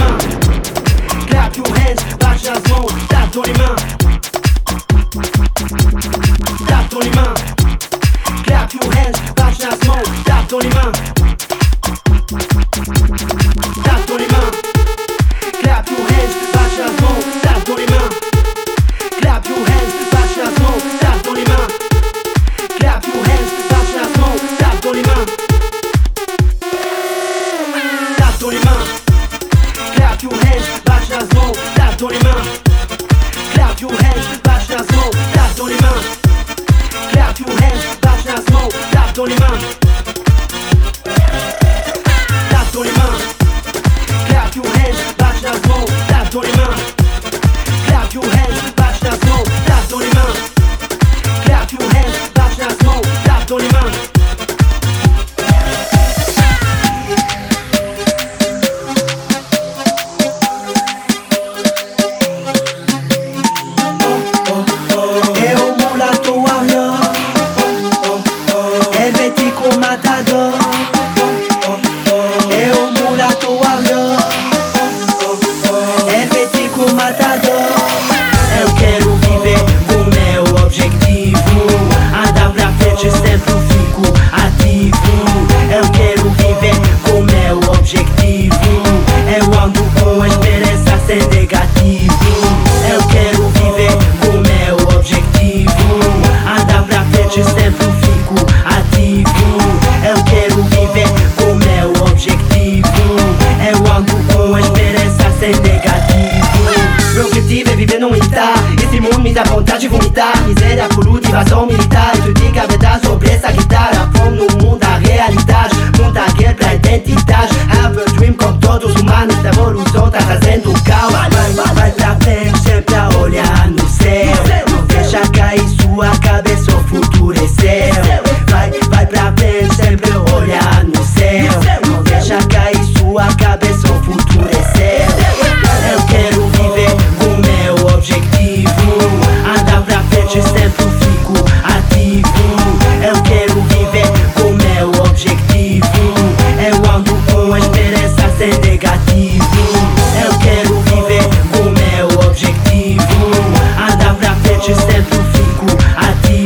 mains. Clap your hands, back jazz mode. Tape dans les mains. Tape dans les mains. Clap your hands, back dans les. Me dá vontade de vomitar. Miséria por invasão militar Tu diga a verdade sobre essa guitarra Fome no mundo, a realidade. Muita guerra, identidade. Have a dream com todos os humanos. Revolução tá trazendo calma Vai, vai, vai pra frente, é sempre ao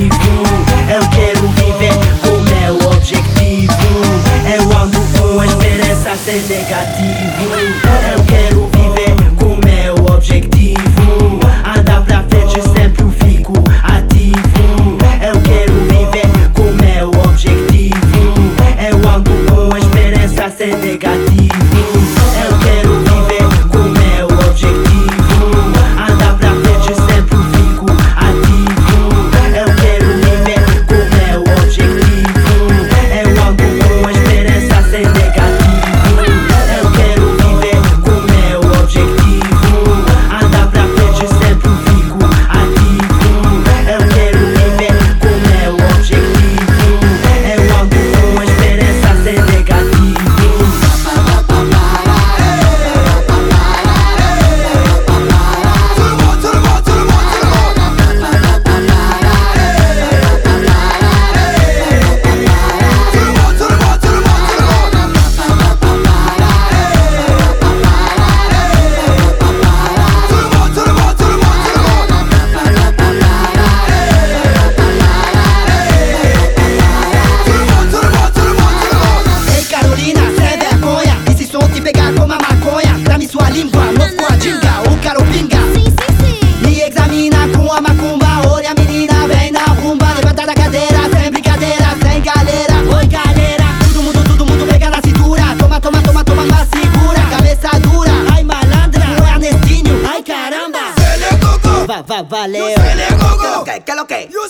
vivo. Eu quero viver com meu objetivo. Eu ando com esperança ser negativo.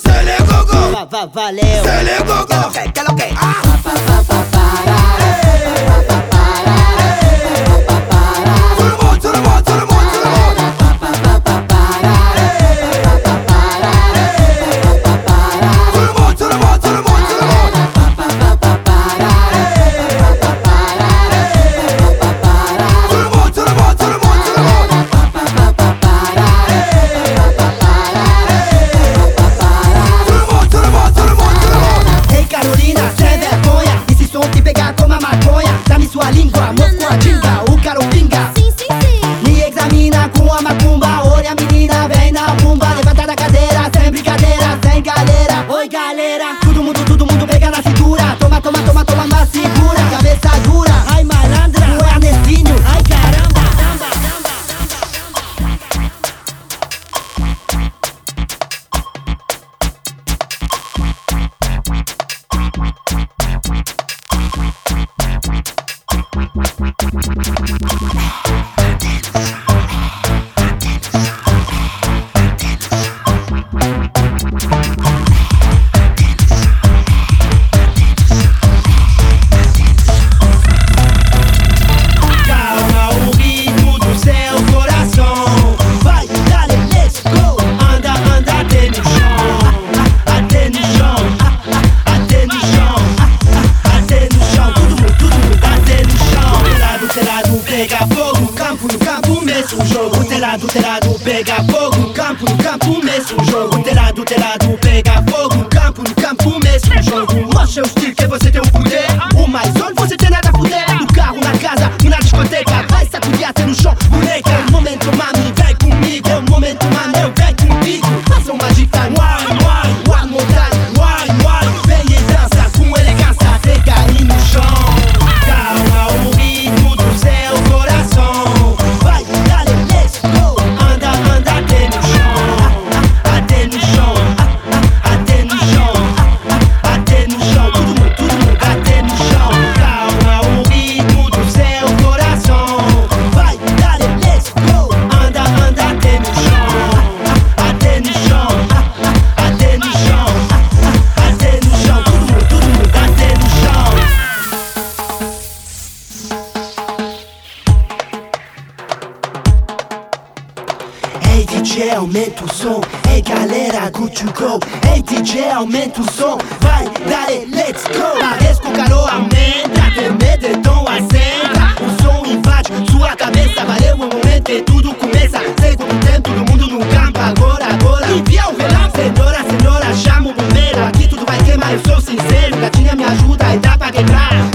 Se le coco. Va, va, váleu. Se le coco. ¿Qué, qué lo que? Ah. Va, va, va, gado pega fogo, campo no campo mesmo. Jogo rocha, os tiros. DJ, aumenta o som. Hey galera, good to go. DJ, aumenta o som. Vai, dale, let's go. Abre o calor, aumenta. Temededom, assenta. O som invade sua cabeça. Valeu o momento e tudo começa. Sei quanto tempo do mundo no campo. Agora, agora. Envia o relógio. Senhora, senhora, chama o bombeiro. Aqui tudo vai queimar, eu sou sincero. Gatinha, me ajuda e dá pra quebrar.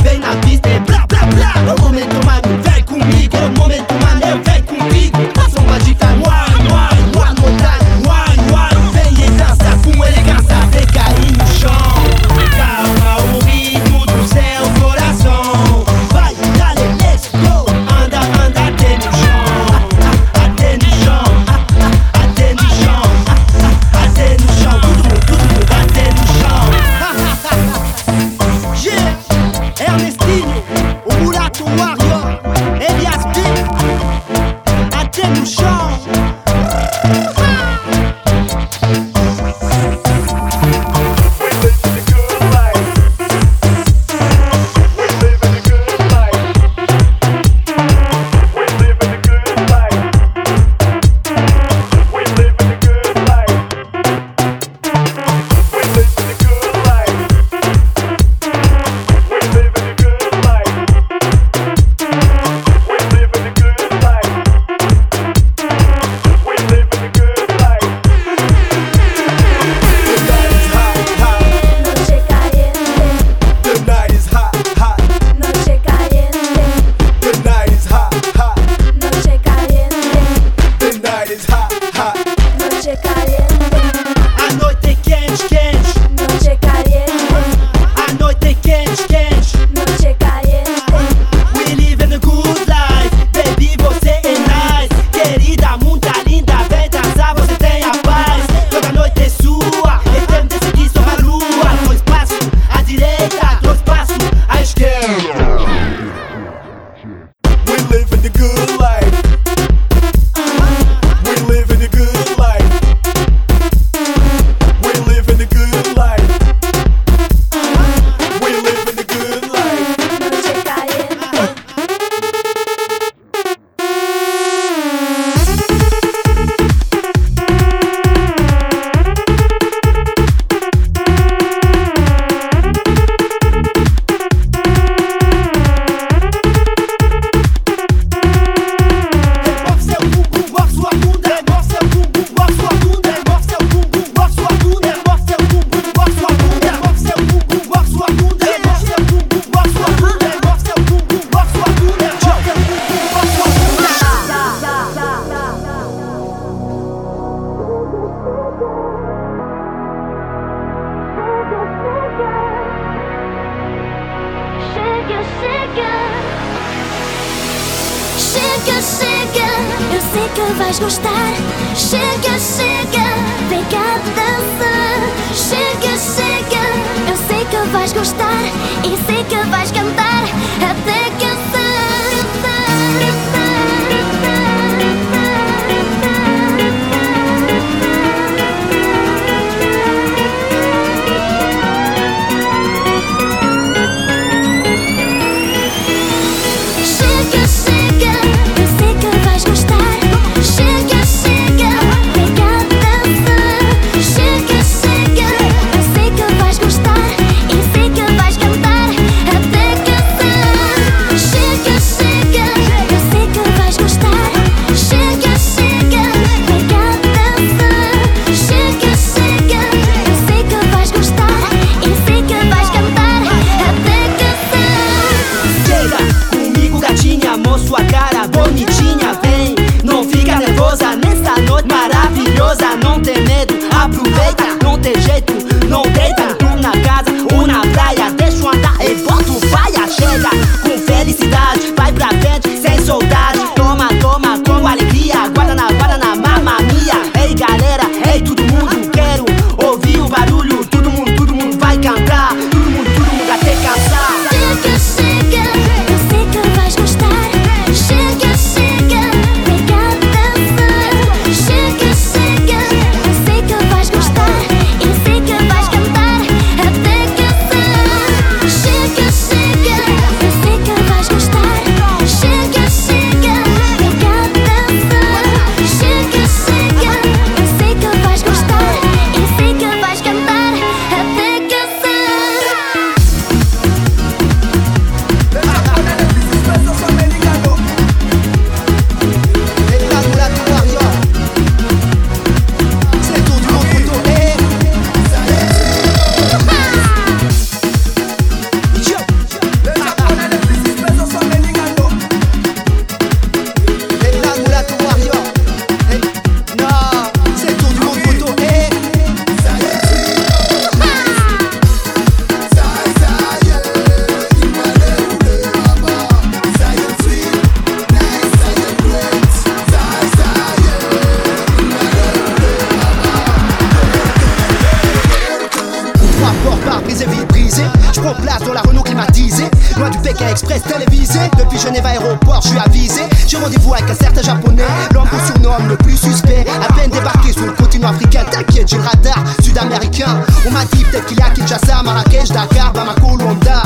latino-africain, t'inquiète, j'ai le radar sud-américain. On m'a dit peut-être qu'il y a Kinshasa, Marrakech, Dakar, Bamako, Luanda.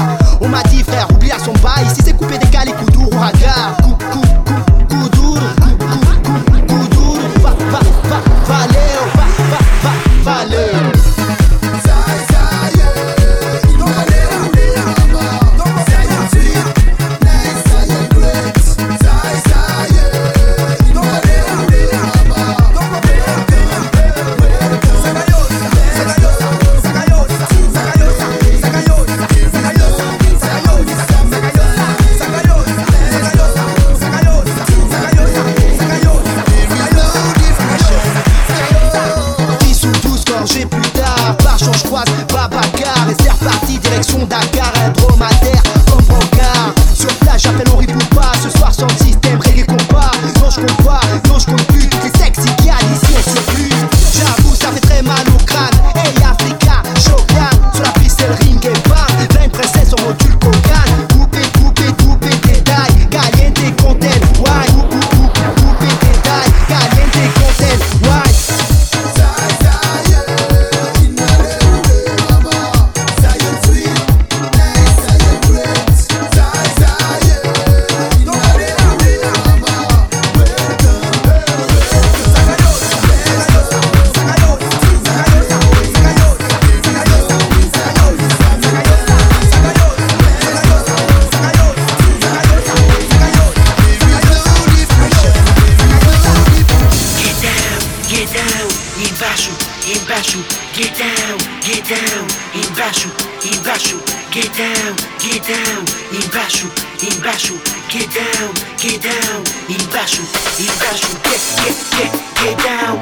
get down, embaixo, embaixo, get down, get down, embaixo, embaixo, get down, get down, embaixo, embaixo, get down, get down, embaixo, embaixo, get, get, get, get down,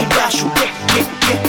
embaixo, get, get, get.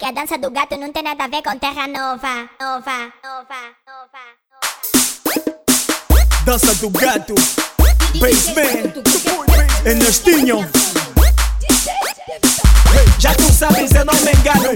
Que a dança do gato não tem nada a ver com Terra Nova. Nova, nova, nova. Dança do gato, Baseman, Ernestinho. Já tu sabes, eu não me engano.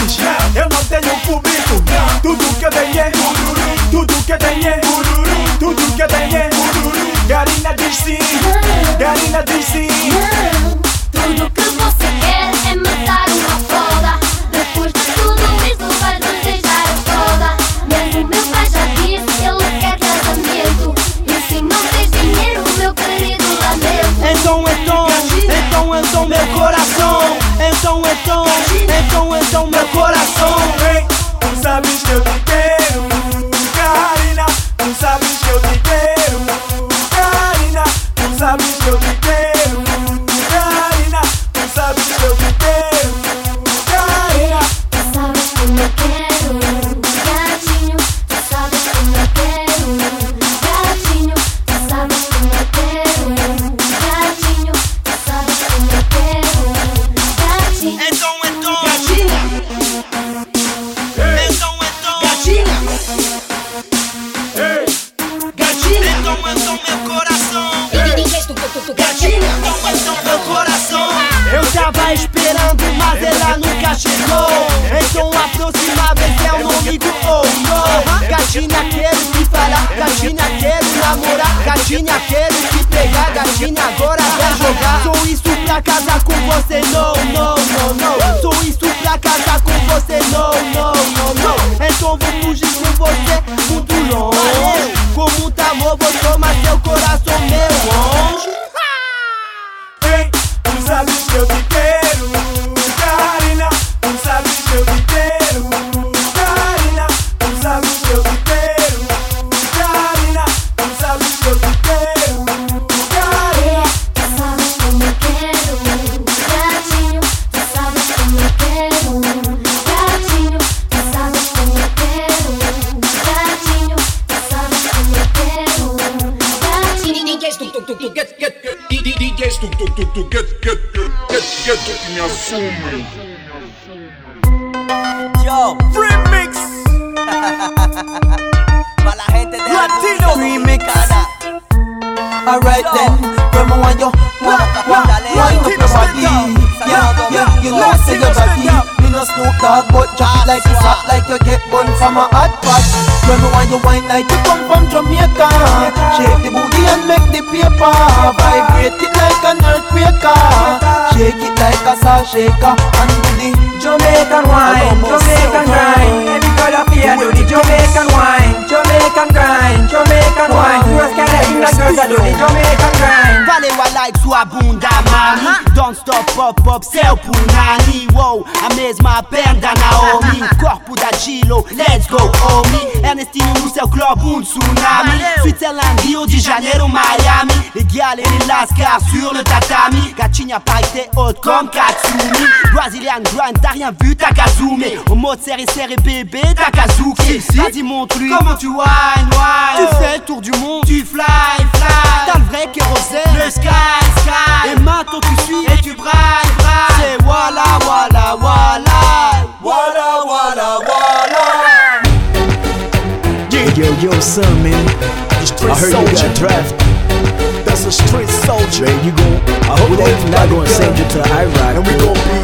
Mercedes, eu não tenho público. Tudo que eu tenho é, tudo que eu tenho é, tudo que eu tenho é. Garina diz sim, Garina diz sim. Wind up your body Yeah, yeah, you know I say your body Me no Snoop Dogg, but drop it like it's hot Like you get bun from a hot pot. Remember when you wine like you come from Jamaica. Shake the booty and make the paper. Vibrate it like an earthquake. Shake it like a salt shaker. And do the Jamaican wine, Jamaican grind. Every girl up here do the Jamaican wine, Jamaican grind, Jamaican wine. I girls Jamaican grind. Like mami Don't stop, pop, pop, céu pro nani Wow, a mesma perna Naomi O corpo da Gilo, let's go, homie Ernestinho no seu club, um tsunami. Switzerland, Rio de Janeiro, Miami. Les gars, les lascar sur le tatami. Gatinha pailleté haute comme Katsumi. Brazilian grind, t'as rien vu, zoomer. Au mode serré, serré, bébé, zouker Vas-y, montre-lui. Comment tu wine, wine Tu fais le tour du monde, tu fly, fly. T'as le vrai kérosène. Le sky, sky. Et maintenant tu suis et tu brailles, brailles. C'est voilà, voilà, voilà. Voilà, voilà, voilà. Yeah, yo, yo, son, man. I heard you got drafted. That's a street soldier. You gon' I hope they not gonna send you to Iraq. And we gon' be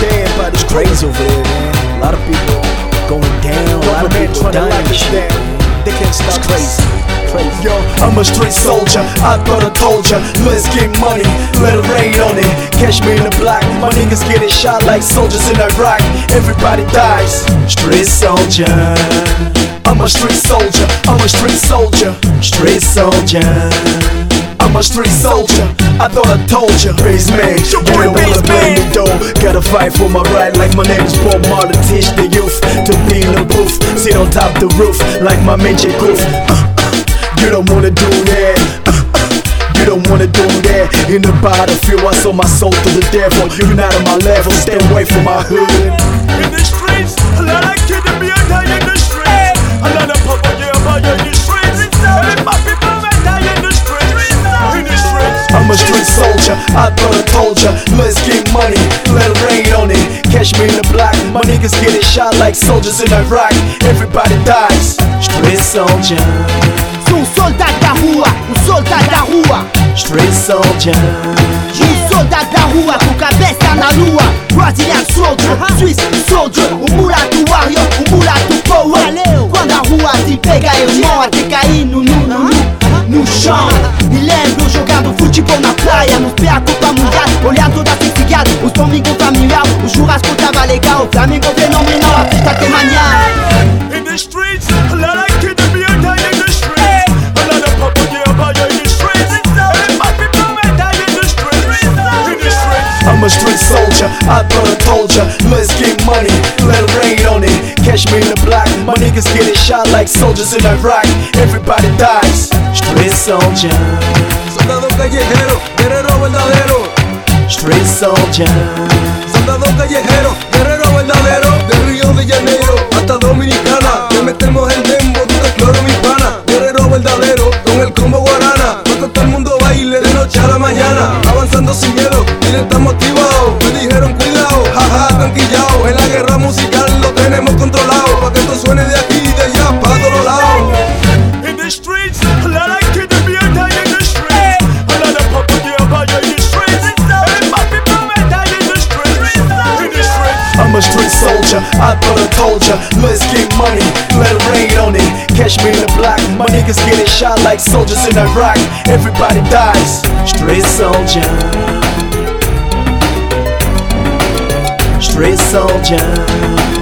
dead by this crazy over there, man. A lot of people going down. A lot of people dying. Like shit. They can't stop it's crazy street soldier, I thought I told ya. Let's get money, let it rain on it. Catch me in the black, my niggas getting shot like soldiers in Iraq. Everybody dies. Street soldier. I'm a street soldier, I'm a street soldier, street soldier. I'm a street soldier, I thought I told ya. Praise man, you don't wanna me though. Gotta fight for my right, like my name is Bob Marley. Teach the youth to be in the booth, sit on top the roof, like my J. Goof. Uh, You don't wanna do that. You don't wanna do that. In the battlefield, I sold my soul to the devil. You're not on my level, stay away from my hood. In the streets, a lot of kids be a die in the streets. A lot of papa yeah, buy in the streets. And my people may die in the streets. In the streets. I'm a street soldier, I thought I told ya. Let's get money, let it rain on it. Catch me in the black, my niggas getting shot like soldiers in Iraq. Everybody dies, street soldier. Sou um soldado da rua, um soldado da rua. Street soldier. Um soldado da rua com cabeça na lua. Brazilian soldier, Swiss soldier. Um mulato warrior, um mulato power. Quando a rua te pega, irmão Até cair no, no, no, no, chão. Me lembro jogando futebol na praia Nos pés a Copa Mundial Olhando toda cigada Os domingos familiar O churrasco tava legal Flamengo fenomenal. A festa que manhã told ya Let's get money, let it rain on it Catch me in the black, my niggas getting shot like soldiers in Iraq Everybody dies, street soldier Soldado callejero, guerrero verdadero. Street soldier Soldado callejero, guerrero verdadero. De Río de Janeiro hasta Dominicana. Le metemos el dembo, tú te cloro mi pana. Guerrero verdadero, con el combo guarana. Todo el mundo baile de noche a la mañana. Avanzando sin suene de aquí y de allá, pa' todos lados. In the streets, a lot of kids be die in the streets. A lot of papa yeah, buy in the streets. People may die in the streets. In the streets. I'm a street soldier, I thought I told ya Let's get money, let it rain on it Catch me in the black, my niggas getting shot like soldiers in Iraq Everybody dies, street soldier Street soldier